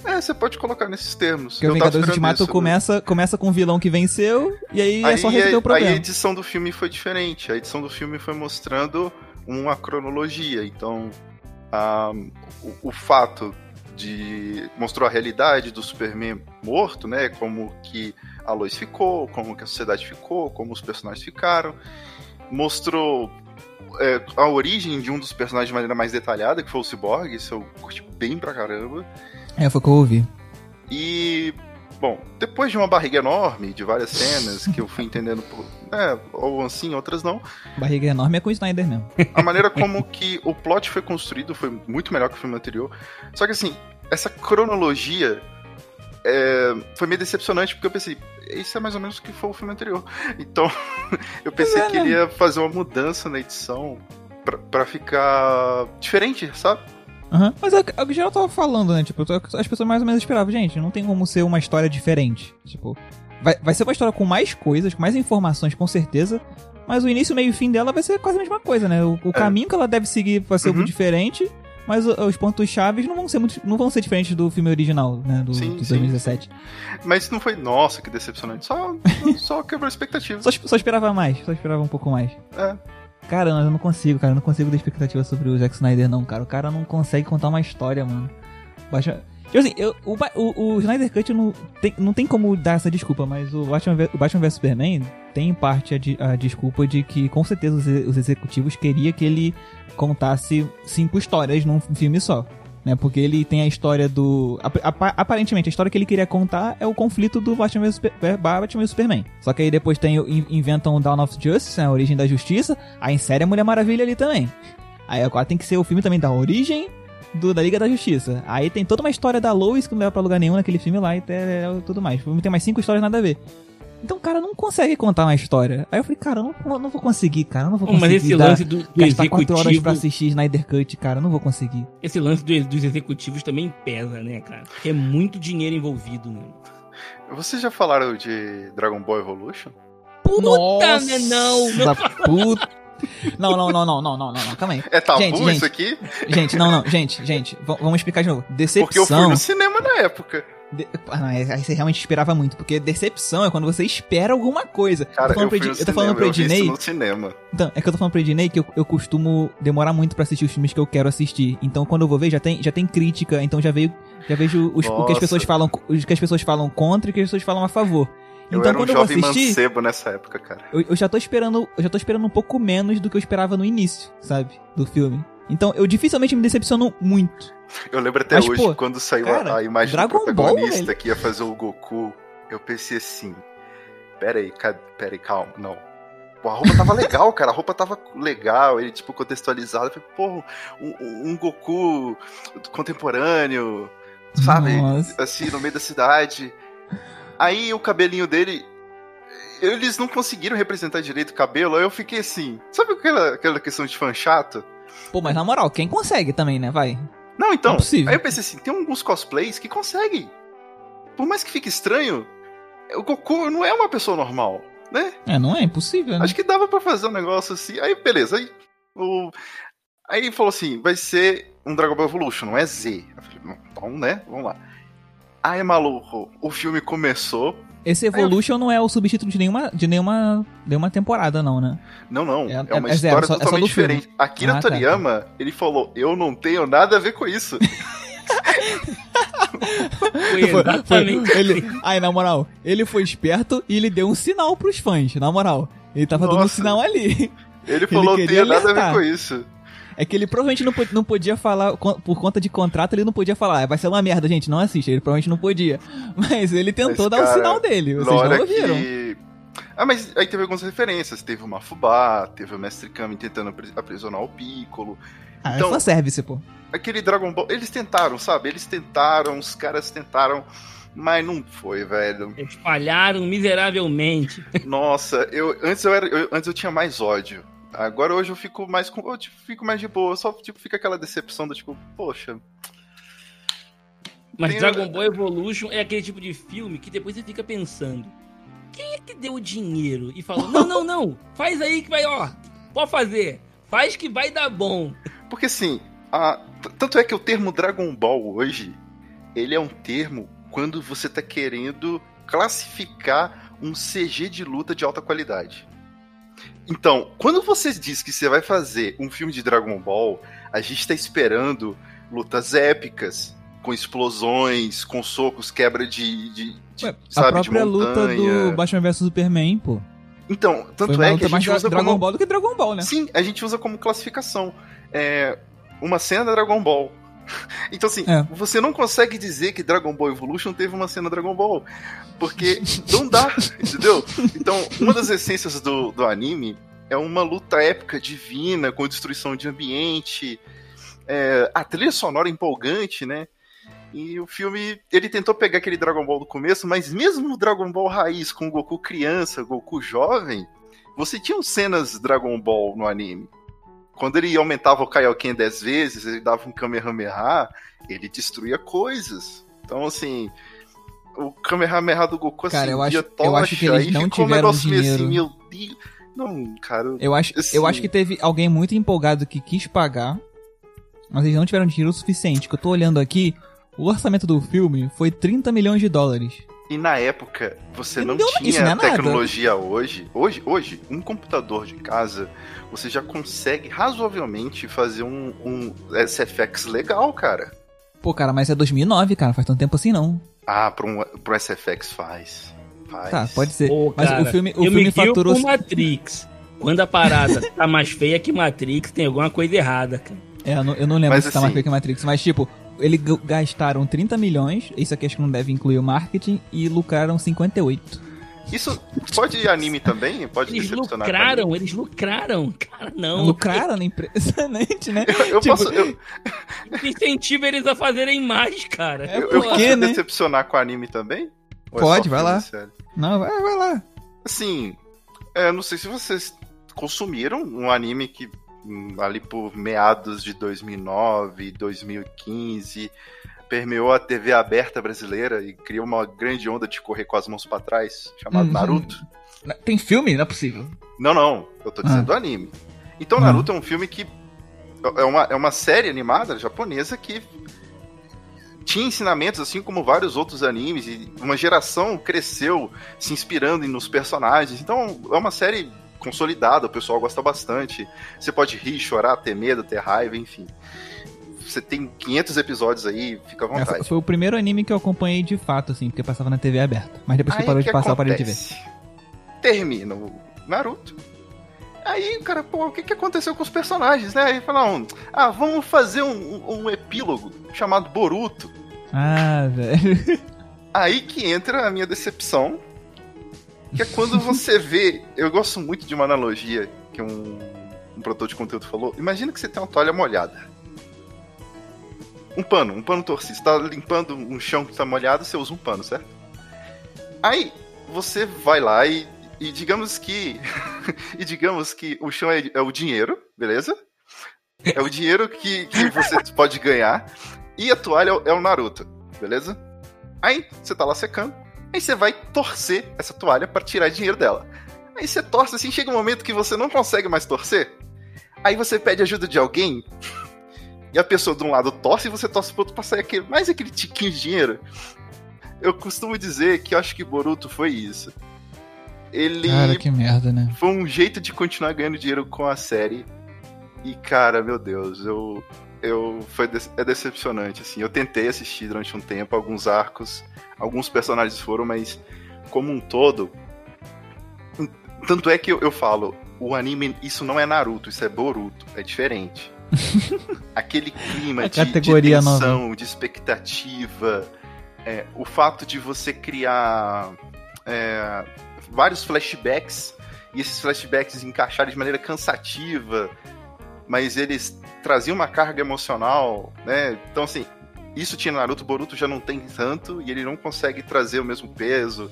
É, você pode colocar nesses termos. Porque o Eu tava Vingadores Ultimato isso. começa, começa com um vilão que venceu, e aí, é só resolver o aí a problema. edição do filme foi diferente. A edição do filme foi mostrando uma cronologia. Então, ah, o, o fato de mostrou a realidade do Superman morto, né? Como que a Lois ficou, como que a sociedade ficou, como os personagens ficaram. Mostrou é, a origem de um dos personagens de maneira mais detalhada, que foi o Cyborg. Isso eu curti bem pra caramba. É, foi o que eu ouvi. E, bom, depois de uma barriga enorme, de várias cenas que eu fui entendendo, por, é, ou assim, outras não, Barriga enorme é com o Snyder mesmo. a maneira como que o plot foi construído foi muito melhor que o filme anterior. Só que, assim, essa cronologia é, foi meio decepcionante, porque eu pensei, isso é mais ou menos o que foi o filme anterior. Então, (laughs) eu pensei é, que ele ia fazer uma mudança na edição pra ficar diferente, sabe? Aham. Mas é o que é o que geral tava falando, né? Tipo, as pessoas mais ou menos esperavam, gente, não tem como ser uma história diferente. Tipo, vai, vai ser uma história com mais coisas, com mais informações, com certeza. Mas o início, meio e fim dela vai ser quase a mesma coisa, né? O, o caminho que ela deve seguir vai ser É. Uhum. diferente, mas os pontos chaves não vão ser muito, não vão ser diferentes do filme original, né? Do, Sim, sim. 2017. Mas não foi, nossa, que decepcionante. Só, só (laughs) quebrou expectativas. Só, só esperava mais, só esperava um pouco mais. É. Cara, eu não consigo, cara. Eu não consigo ter expectativa sobre o Zack Snyder, não, cara. O cara não consegue contar uma história, mano. Baixa. Tipo assim, eu- o, o, o Snyder Cut não tem, não tem como dar essa desculpa, mas o Batman, o Batman vs Superman tem em parte a, a desculpa de que com certeza os, os executivos queria que ele contasse cinco histórias num filme só. Né, porque ele tem a história do. ap- apa- Aparentemente, a história que ele queria contar é o conflito do Batman vs Super- é, Batman e Superman. Só que aí depois tem, inventam o Dawn of Justice, né, a origem da justiça, aí insere a Mulher Maravilha ali também. Aí agora tem que ser o filme também da origem do, da Liga da Justiça. Aí tem toda uma história da Lois que não leva pra lugar nenhum naquele filme lá e te- tudo mais. O filme tem mais cinco histórias nada a ver. Então o cara não consegue contar uma história. Aí eu falei, cara, eu não, eu não vou conseguir, cara. Eu não vou conseguir mas esse dar- lance do, do gastar quatro horas executivo. pra assistir Snyder Cut, cara. Eu não vou conseguir. Esse lance do- dos executivos também pesa, né, cara? Porque é muito dinheiro envolvido, né? Vocês já falaram de Dragon Ball Evolution? Puta, né? Não, não. puta. Não, não, não, não, não, não, não, não, calma aí. É tabu Gente, isso gente. aqui? Gente, não, não, gente, gente, vamos explicar de novo. Decepção. Porque eu fui no cinema na época. De- Ah, não, aí você realmente esperava muito, porque decepção é quando você espera alguma coisa. Cara, eu tô falando, eu eu tô falando pro eu Ednei. no cinema. Então, é que eu tô falando pro Ednei que eu, eu costumo demorar muito pra assistir os filmes que eu quero assistir. Então, quando eu vou ver, já tem, já tem crítica, então já veio. Já vejo os- o que as pessoas falam, o que as pessoas falam contra e o que as pessoas falam a favor. Eu Então, era um quando eu jovem assistir, mancebo nessa época, cara. eu, eu já tô esperando. Eu já tô esperando um pouco menos do que eu esperava no início, sabe? Do filme. Então, eu dificilmente me decepciono muito. Eu lembro até Mas, hoje, pô, quando saiu a- cara, a imagem Dragon do Ball, protagonista velho. que ia fazer o Goku, eu pensei assim, pera aí, ca- pera aí, calma, não. Pô, a roupa tava (laughs) legal, cara, a roupa tava legal, ele, tipo, contextualizado. Eu falei, pô, um, um- um Goku contemporâneo, sabe? Nossa. Assim, no meio da cidade. Aí o cabelinho dele. Eles não conseguiram representar direito o cabelo, aí eu fiquei assim. Sabe aquela, aquela questão de fã chato? Pô, mas na moral, quem consegue também, né? Vai. Não, então. Não é aí eu pensei assim, tem alguns cosplays que conseguem. Por mais que fique estranho, o Goku não é uma pessoa normal, né? É, não é impossível, né? Acho que dava pra fazer um negócio assim. Aí, beleza. Aí, o... aí ele falou assim: vai ser um Dragon Ball Evolution, não é Z. Eu falei, "Bom, então, né? Vamos lá. Aí, maluco, o filme começou. Esse Evolution não é o subtítulo de nenhuma, de nenhuma, nenhuma temporada, não, né? Não, não. É- É, é- uma é zero, história é só totalmente do filme. diferente. Akira Ah, tá. Toriyama, ele falou: Eu não tenho nada a ver com isso. (laughs) Foi exatamente. ele, aí, na moral, ele foi esperto e ele deu um sinal pros fãs, na moral. Ele tava dando Nossa. sinal ali. Ele (laughs) falou, tem queria nada a ver com isso. É que ele provavelmente não, não podia falar, por conta de contrato, ele não podia falar, "Ah, vai ser uma merda, gente, não assiste. Ele provavelmente não podia. (laughs) Mas ele tentou Mas, dar o sinal dele, vocês não ouviram. que... Ah, mas aí teve algumas referências. Teve o Mafubá, teve o Mestre Kami tentando apri- aprisionar o Piccolo. Ah, então- é só service, pô. Aquele Dragon Ball... Eles tentaram, sabe? Eles tentaram, os caras tentaram... Mas não foi, velho. Espalharam miseravelmente. Nossa, eu antes eu era, eu- antes eu tinha mais ódio. Agora hoje eu fico mais com, eu tipo, fico mais de boa, só tipo fica aquela decepção do tipo, poxa, Mas Tem- Dragon Ball Evolution é aquele tipo de filme que depois você fica pensando: quem é que deu o dinheiro e falou: não, não, não, faz aí que vai, ó, pode fazer, faz que vai dar bom. porque assim, a- tanto é que o termo Dragon Ball hoje, ele é um termo quando você tá querendo classificar um CG de luta de alta qualidade. Então, quando você diz que você vai fazer um filme de Dragon Ball, a gente tá esperando lutas épicas, com explosões, com socos, quebra de, de, de, Ué, sabe, a própria luta do Batman vs Superman, pô. Então, tanto Foi é que a gente usa Dragon como... Ball do que Dragon Ball, né? Sim, a gente usa como classificação. É uma cena da Dragon Ball. (laughs) Então, assim, É. você não consegue dizer que Dragon Ball Evolution teve uma cena Dragon Ball. Porque não dá, (laughs) entendeu? Então, uma das essências do, do anime é uma luta épica, divina, com destruição de ambiente. é, a trilha sonora empolgante, né? E o filme, ele tentou pegar aquele Dragon Ball do começo, mas mesmo o Dragon Ball raiz com o Goku criança, Goku jovem, você tinha cenas Dragon Ball no anime. Quando ele aumentava o Kaioken 10 vezes, ele dava um Kamehameha, ele destruía coisas. Então, assim, o Kamehameha do Goku assim, Cara, eu acho- eu acho que eles não um tiveram meio dinheiro. assim, meu Deus. Não, cara. Eu acho, Assim- eu acho que teve alguém muito empolgado que quis pagar, mas eles não tiveram dinheiro suficiente. Que eu tô olhando aqui, o orçamento do filme foi 30 milhões de dólares. E na época, você não não tinha não é nada. tecnologia hoje. Hoje, hoje, um computador de casa, você já consegue razoavelmente fazer um, um SFX legal, cara. Pô, cara, mas é 2009, cara, faz tanto tempo assim não. Ah, pro, um, pro SFX faz. Faz. Tá, pode ser. Pô, mas cara, o filme, o eu filme me faturou. por Matrix. Quando a parada (laughs) tá mais feia que Matrix, tem alguma coisa errada, cara. É, eu não, eu não lembro Mas se tá mais assim- feio que Matrix, mas tipo, eles gastaram 30 milhões, isso aqui acho que não deve incluir o marketing, e lucraram 58. Isso pode anime também? Pode Eles decepcionar lucraram, eles lucraram. Cara, não. Lucraram na Impressionante, (laughs) né? anime. Eu, Tipo, posso, eu, (laughs) Incentiva eles a fazerem mais, cara. É, eu, eu quê, posso né? decepcionar com anime também? Ou é Pode, só vai lá. sério? Não, vai, vai lá. Assim, é, não sei se vocês consumiram um anime que ali por meados de 2009, 2015 permeou a TV aberta brasileira e criou uma grande onda de correr com as mãos pra trás, chamado Uhum. Naruto. Tem filme? Não é possível. Não, não, eu tô dizendo anime. Então Ah. Naruto é um filme que é uma, é uma série animada japonesa que tinha ensinamentos assim como vários outros animes e uma geração cresceu se inspirando nos personagens. Então é uma série consolidada, o pessoal gosta bastante. Você pode rir, chorar, ter medo, ter raiva, enfim. Você tem 500 episódios aí, fica à É, foi, vontade. foi o primeiro anime que eu acompanhei de fato, assim, porque passava na TV aberta. Mas depois que Aí parou o de que passar, eu parei de ver. acontece? Termina o Naruto. Aí, cara, pô, o que, que aconteceu com os personagens, né? Aí falaram, ah, vamos fazer um, um- um epílogo chamado Boruto. Ah, velho. (laughs) Aí que entra a minha decepção, que é quando você vê. Eu gosto muito de uma analogia que um, um produtor de conteúdo falou. Imagina que você tem uma toalha molhada. Um pano, um pano torcido. Você tá limpando um chão que tá molhado, você usa um pano, certo? Aí você vai lá e, e digamos que. (laughs) e digamos que o chão é, é o dinheiro, beleza? É o dinheiro que, que você pode ganhar. E a toalha é o- Naruto, beleza? Aí você tá lá secando. Aí você vai torcer essa toalha para tirar dinheiro dela. Aí você torce assim, chega um momento que você não consegue mais torcer. Aí você pede ajuda de alguém. (laughs) E a pessoa de um lado torce e você torce pro outro pra sair aquele, mais aquele tiquinho de dinheiro. Eu costumo dizer que eu acho que Boruto foi isso. Ele Cara, que merda, né? foi um jeito de continuar ganhando dinheiro com a série. E, cara, meu Deus, eu. eu foi de- é decepcionante, assim. Eu tentei assistir durante um tempo alguns arcos, alguns personagens foram, mas como um todo. Tanto é que eu, eu falo, o anime, isso não é Naruto, isso é Boruto, é diferente. (laughs) Aquele clima de, de tensão, nova. de expectativa, é, o fato de você criar é, vários flashbacks e esses flashbacks encaixarem de maneira cansativa, mas eles traziam uma carga emocional, né? Então, assim, isso tinha Naruto, Boruto já não tem tanto e ele não consegue trazer o mesmo peso,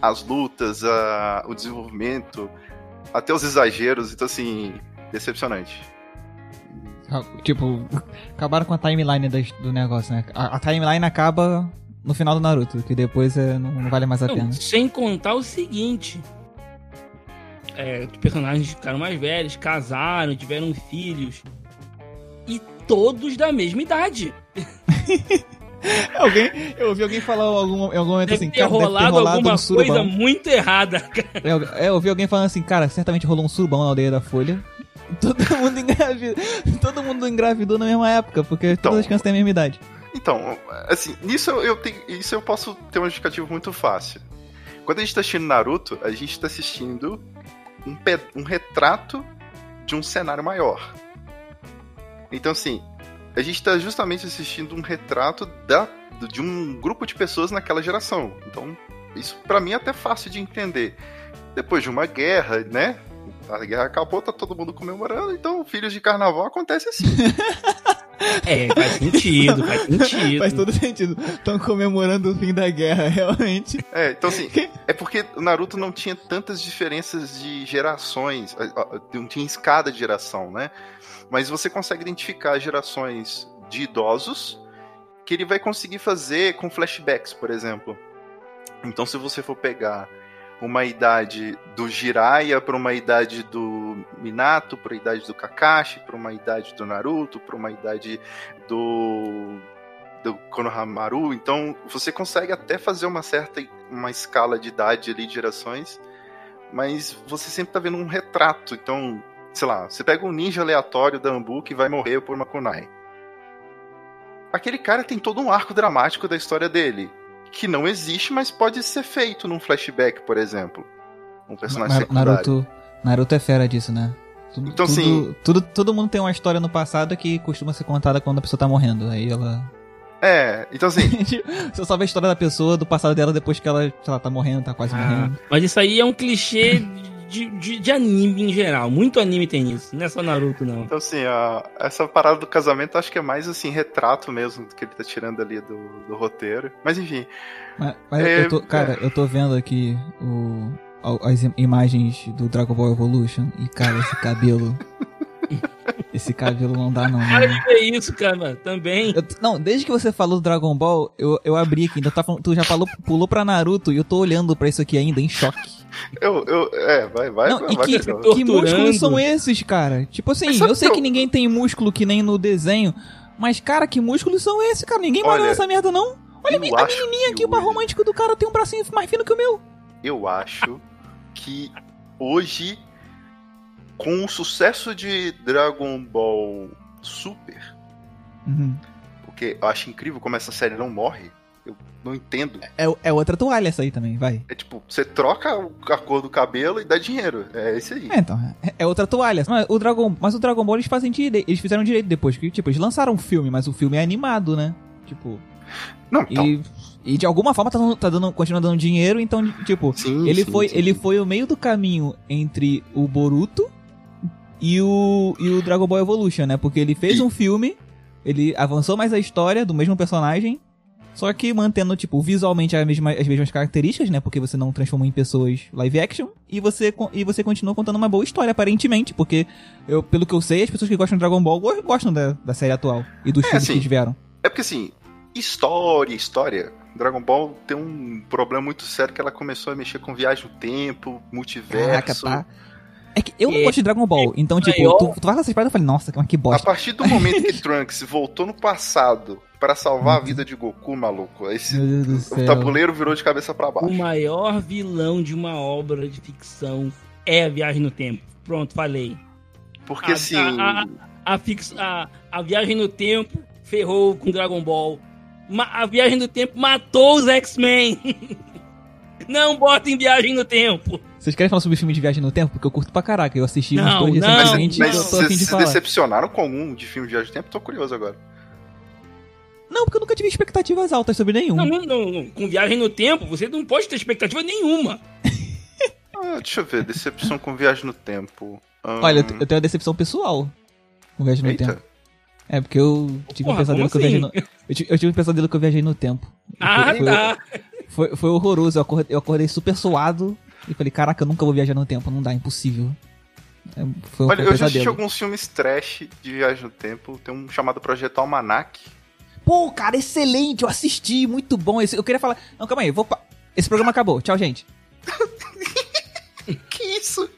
as lutas, a, o desenvolvimento, até os exageros, então, assim, decepcionante. Tipo, acabaram com a timeline do, negócio, né? A, a timeline acaba no final do Naruto, que depois é, não, não, vale mais a não, pena. Sem contar o seguinte: é, os personagens ficaram mais velhos, casaram, tiveram filhos. E todos da mesma idade. (laughs) (laughs) alguém, eu ouvi alguém falar algum, em algum momento deve assim, cara, rolado, deve ter rolado alguma um coisa muito errada. (laughs) Cara. É, eu ouvi alguém falando assim, cara, certamente rolou um surubão na aldeia da Folha. (laughs) Todo mundo engravidou, todo mundo engravidou na mesma época, porque então, todas as crianças têm a mesma idade. Então, assim, nisso eu tenho, isso eu posso ter um justificativo muito fácil. Quando a gente tá assistindo Naruto, a gente tá assistindo um, um retrato de um cenário maior. Então, assim, a gente tá justamente assistindo um retrato da, de um grupo de pessoas naquela geração. Então, isso para mim é até fácil de entender. Depois de uma guerra, né? A guerra acabou, tá todo mundo comemorando, então filhos de carnaval acontece assim. (laughs) É, faz sentido, faz (laughs) sentido. Faz todo sentido. Estão comemorando o fim da guerra, realmente. É, então assim, é porque o Naruto não tinha tantas diferenças de gerações, não tinha escada de geração, né? Mas você consegue identificar gerações de idosos que ele vai conseguir fazer com flashbacks, por exemplo. Então, se você for pegar uma idade do Jiraiya para uma idade do Minato, para a idade do Kakashi, para uma idade do Naruto, para uma idade do do Konohamaru, então você consegue até fazer uma certa uma escala de idade ali de gerações, mas você sempre está vendo um retrato, então, sei lá, você pega um ninja aleatório da Ambu que vai morrer por uma kunai. Aquele cara tem todo um arco dramático da história dele que não existe, mas pode ser feito num flashback, por exemplo. Um personagem Mar secundário. Naruto, Naruto é fera disso, né? Tudo, então, tudo, sim. Tudo, todo mundo tem uma história no passado que costuma ser contada quando a pessoa tá morrendo. Aí ela. É, então assim. (laughs) Você só vê a história da pessoa, do passado dela, depois que ela, sei lá, tá morrendo, tá quase ah, morrendo. Mas isso aí é um clichê de, de, de, anime em geral. Muito anime tem isso, não é só Naruto, não. Então, assim, a, essa parada do casamento acho que é mais, assim, retrato mesmo que ele tá tirando ali do, do roteiro. Mas, enfim. Mas, mas é, eu tô, cara, eu tô vendo aqui o, as imagens do Dragon Ball Evolution e, cara, esse cabelo. (laughs) Esse cabelo não dá, não. Para de ver isso, cara, também. Eu, não, desde que você falou do Dragon Ball, eu, eu abri aqui, ainda tá, tu já falou, pulou pra Naruto e eu tô olhando pra isso aqui ainda em choque. Eu, eu, é, vai, vai, não, vai. E que, que músculos são esses, cara? Tipo assim, eu sei que ninguém tem músculo que nem no desenho, mas, cara, que músculos são esses, cara? Ninguém malha nessa merda, não. Olha a menininha aqui, o par romântico do cara tem um bracinho mais fino que o meu. Eu acho que hoje com o sucesso de Dragon Ball Super, uhum. porque eu acho incrível como essa série não morre. Não entendo. É, é outra toalha essa aí também, vai. É tipo, você troca a cor do cabelo e dá dinheiro. É esse aí. É, então. É, é outra toalha. Mas o, Dragon, mas o Dragon Ball eles fazem direito. Eles fizeram direito depois. Que, tipo, eles lançaram um filme, mas o filme é animado, né? Tipo. Não, então. E, e de alguma forma tá, dando, tá dando, continua dando dinheiro, então, tipo, sim, ele, sim, foi, sim. ele foi o meio do caminho entre o Boruto e o, e o Dragon Ball Evolution, né? Porque ele fez um filme, ele avançou mais a história do mesmo personagem, só que mantendo, tipo, visualmente as mesmas, as mesmas características, né? Porque você não transformou em pessoas live action. E você, e você continua contando uma boa história, aparentemente. Porque, eu, pelo que eu sei, as pessoas que gostam de Dragon Ball gostam da, da série atual. E dos é, filmes assim, que tiveram. É porque, assim, história, história... Dragon Ball tem um problema muito sério que ela começou a mexer com viagem no tempo, multiverso... Caraca, tá. É que eu não gosto de Dragon Ball, então, tipo, maior... tu, tu vai essas paradas e eu falei, nossa, que bosta. A partir do momento que (laughs) Trunks voltou no passado para salvar a vida de Goku, maluco, esse o tabuleiro virou de cabeça para baixo. O maior vilão de uma obra de ficção é a Viagem no Tempo. Pronto, falei. Porque a, assim. A, a, a, fix, a, a Viagem no Tempo ferrou com Dragon Ball. A Viagem no Tempo matou os X-Men. (laughs) Não botem Viagem no Tempo. Vocês querem falar sobre filme de viagem no tempo? Porque eu curto pra caraca. Eu assisti uns Não, dois não, recentemente Mas e eu tô a fim vocês de se falar. decepcionaram com algum de filme de viagem no tempo? Tô curioso agora. Não, porque eu nunca tive expectativas altas sobre nenhum. Não, não, não, não. Com viagem no tempo, você não pode ter expectativa nenhuma. (laughs) Ah, deixa eu ver, decepção com viagem no tempo. Ahn, Olha, eu te- eu tenho uma decepção pessoal com viagem no Eita. tempo. É, porque eu tive um Porra, pesadelo que como eu viajei assim? no... Eu tive, eu tive um pesadelo que eu viajei no tempo. Ah, foi, tá. Foi, foi horroroso. Eu acordei, eu acordei super suado e falei, caraca, eu nunca vou viajar no tempo. Não dá, impossível. É, foi um Olha, eu já assisti alguns filmes trash de viagem no tempo. Tem um chamado Projeto Almanac. Pô, cara, excelente, eu assisti, muito bom. Esse, eu queria falar. Não, calma aí, vou. pa- Esse programa acabou. Tchau, gente. (laughs) Que isso?